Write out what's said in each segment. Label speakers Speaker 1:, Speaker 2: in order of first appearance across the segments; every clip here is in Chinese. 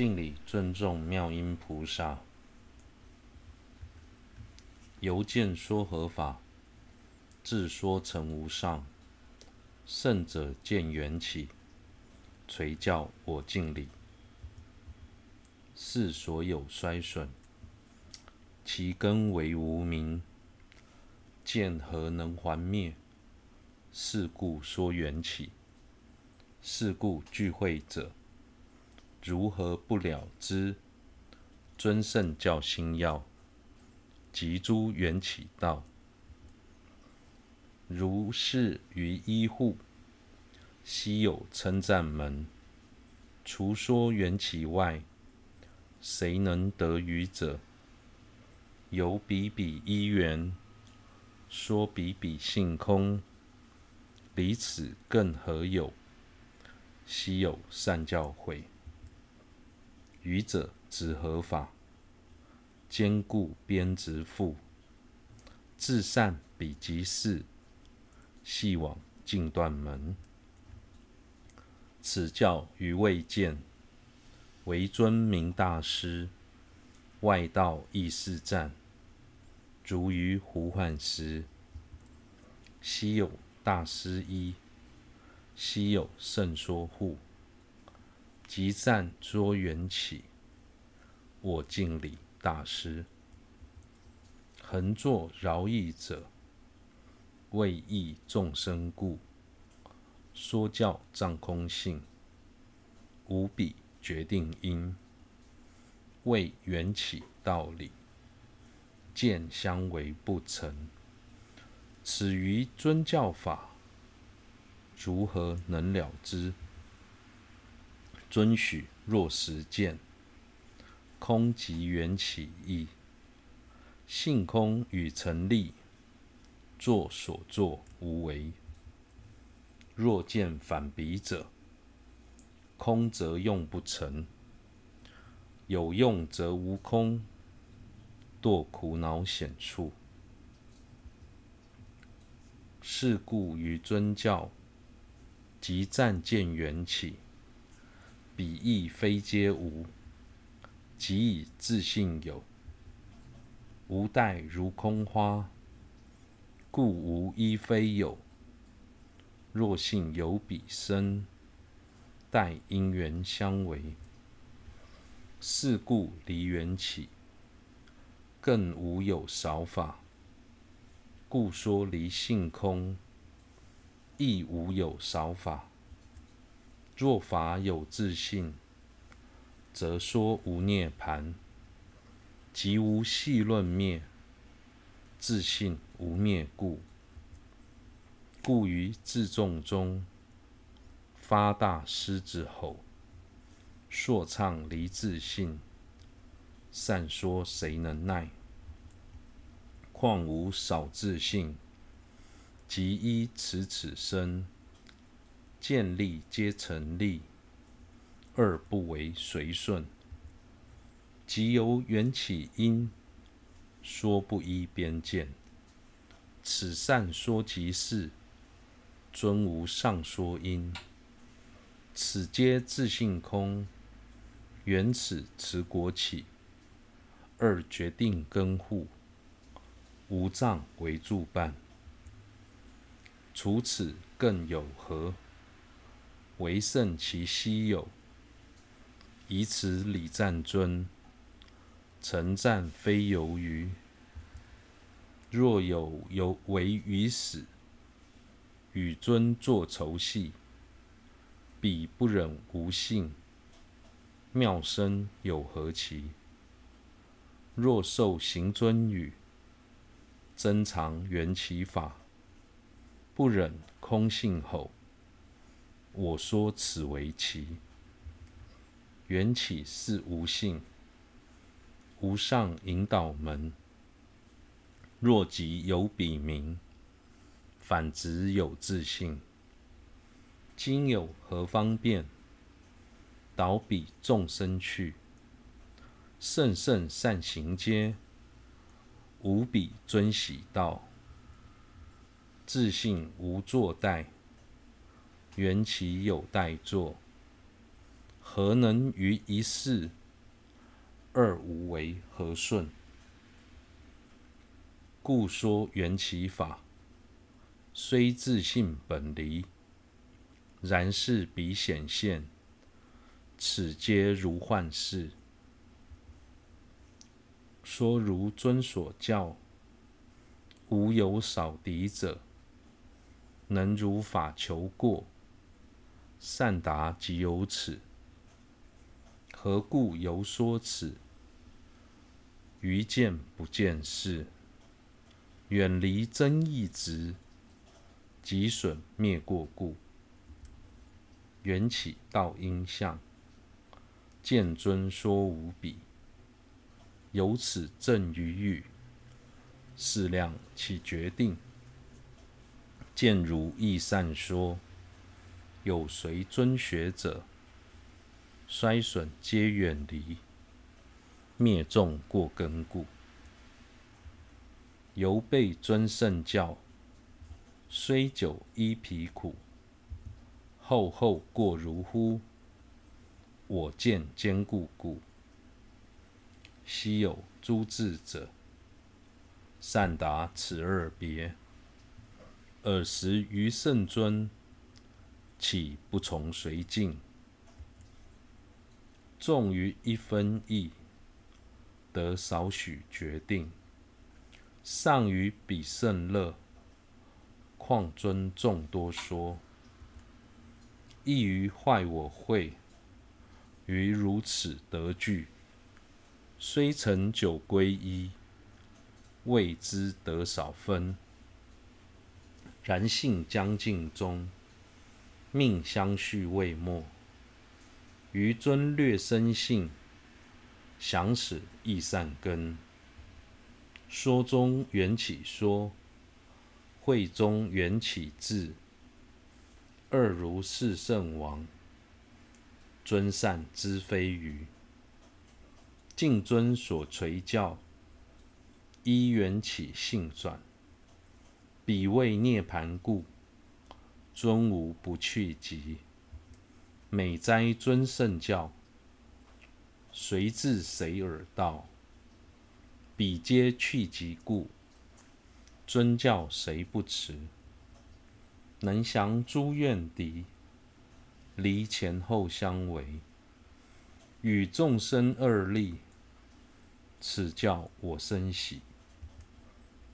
Speaker 1: 敬礼尊重妙音菩萨。由见说合法，自说成无上。圣者见缘起，垂教我敬礼。世所有衰损，其根为无明。见何能还灭？是故说缘起。是故具慧者，如何不了知？尊圣教心要，即诸缘起道。如是于一护，悉有称赞门。除说缘起外，谁能得余者？有彼彼依缘，说彼彼性空。离此更何有？悉有善教诲，余者指何法？兼顾边执缚，至善彼即是，系往尽断门。此教余未见，惟尊名大师，外道亦是赞，如于呼唤时，悉有大师依。悉有圣说护，即赞说缘起，我敬礼大师。恒作饶益者，为益众生故，说教藏空性，无比决定因，为缘起道理，见相违不成。此于尊教法。如何能了之？尊许若实见，空即缘起义，性空与成立，作所作无为。若见反彼者，空则用不成，有用则无空，堕苦恼险处。是故于尊教。即暂见缘起，彼亦非皆无，即以自性有。无待如空花，故无一非有。若信有彼生，待因缘相违。是故离缘起，更无有少法。故说离性空。亦无有少法。若法有自性，则说无涅槃。即无戏论灭，自性无灭故。故于自众中，发大狮子吼，说唱离自性，善说谁能耐？况无少自性。即依此此生，见利皆成立，二不为随顺。即由缘起因，说不依边见。此善说即是，尊无上说因。此皆自性空，缘此持果起，二决定根护，无障为助伴。除此更有何？唯胜其稀有。以此礼赞尊，诚赞非由于。若有有为于死，与尊作仇隙，彼不忍无信，妙身有何奇？若受行尊语，增长缘起法。不忍空性吼，我说此为奇。缘起是无性，无上引导门。若即有彼名，反执有自性。今有何方便，导彼众生去？圣圣善行皆，无比尊喜道。自性无作待，缘起有待作。何能于一事二无为和顺？故说缘起法，虽自性本离，然事彼显现，此皆如幻事。说如尊所教，无有少敌者，能如法求过，善达即有此。何故犹说此？愚见不见事，远离真义执，即损灭过故。缘起道应相，见尊说无比。由此证于语，试量其决定。见如意善说，有随尊学者。衰损皆远离，灭众过根故。犹被尊圣教，虽久依皮苦。厚厚过如乎？我见坚固故。昔有诸智者，善达此二别。尔时于圣尊，岂不从随进？重于一分义，得少许决定，尚于彼甚乐，况尊众多说？亦于坏我慧，于如此得具，虽曾久归一，未知得少分。然性将尽终，命相续未没。余尊略生信，详此亦善根。说中缘起说，会中缘起智，二如是圣王，尊善知非愚。敬尊所垂教，依缘起性转，彼为涅盘故，尊无不去疾。美哉尊圣教，随至谁耳道？彼皆去疾故，尊教谁不持？能降诸怨敌，离前后相违，与众生二利，此教我深喜。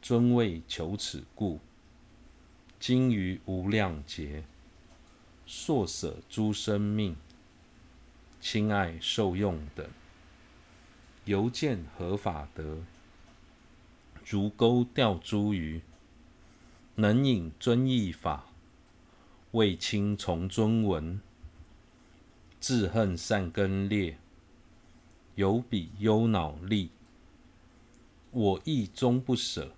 Speaker 1: 尊为求此故，精于无量劫。硕舍诸生命，亲爱受用等，犹见何法得？如钩钓诸鱼，能引尊义法，为亲从尊闻。自恨善根劣，有彼忧恼力，我亦终不舍。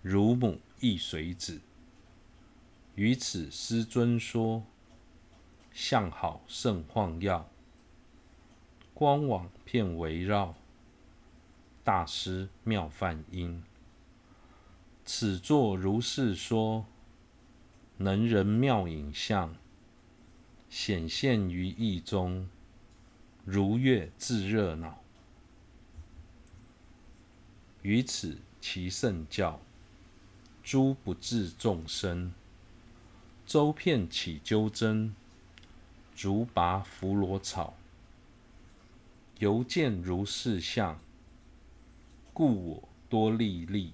Speaker 1: 如母亦随子。于此师尊说，相好甚晃耀，光网遍围绕，大师妙梵音。此作如是说，能人妙影像，显现于意中，如月自热闹。于此其圣教，诸不治众生。周遍起纠针，竹拔扶罗草。犹见如是相，故我多历历，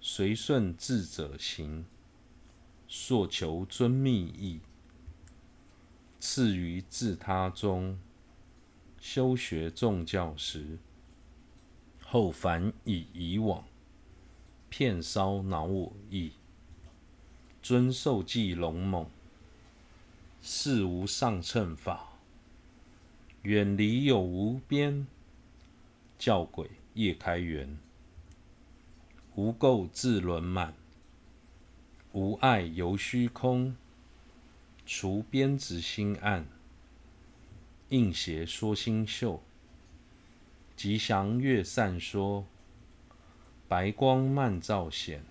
Speaker 1: 随顺智者行，所求尊密意，次于自他中，修学众教时，后凡以以往，遍烧恼我意。尊受记龙猛，是无上乘法，远离有无边，教轨业开源，无垢自轮满，无碍由虚空，除边执心暗，应邪说星宿，吉祥乐散说，白光漫照显。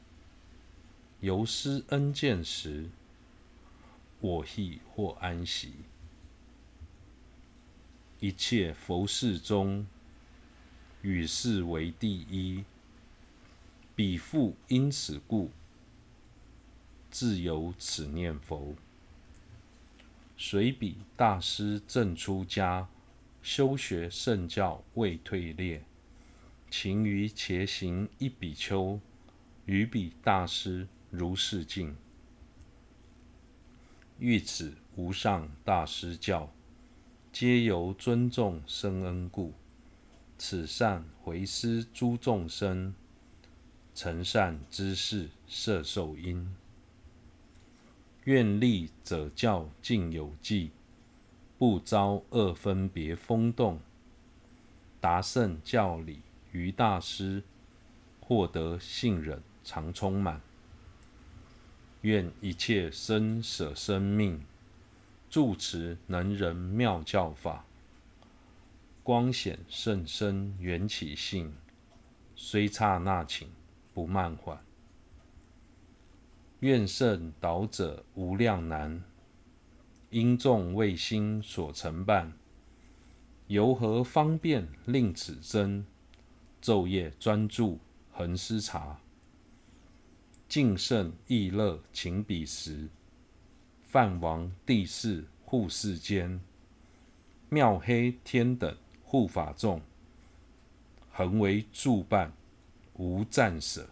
Speaker 1: 由师恩见时，我亦获安息。一切佛事中，与世为第一。彼复因此故，自有此念佛。随彼大师正出家，修学圣教未退劣。勤于伽行一比丘，与彼大师如是境。欲此无上大师教。皆由尊重生恩故，此善回施诸众生，成善知识摄受因。愿力者教尽有记，不遭恶分别风动。达圣教理于大师，获得信忍常充满。愿一切生舍生命。住持能人妙教法，光显甚深缘起性，虽刹那顷不慢缓。愿圣导者无量难，因众未心所承办。由何方便令此真？昼夜专注恒思察，净胜意乐情彼时。梵王帝释护世间，妙黑天等护法众，恒为助伴，无暂舍。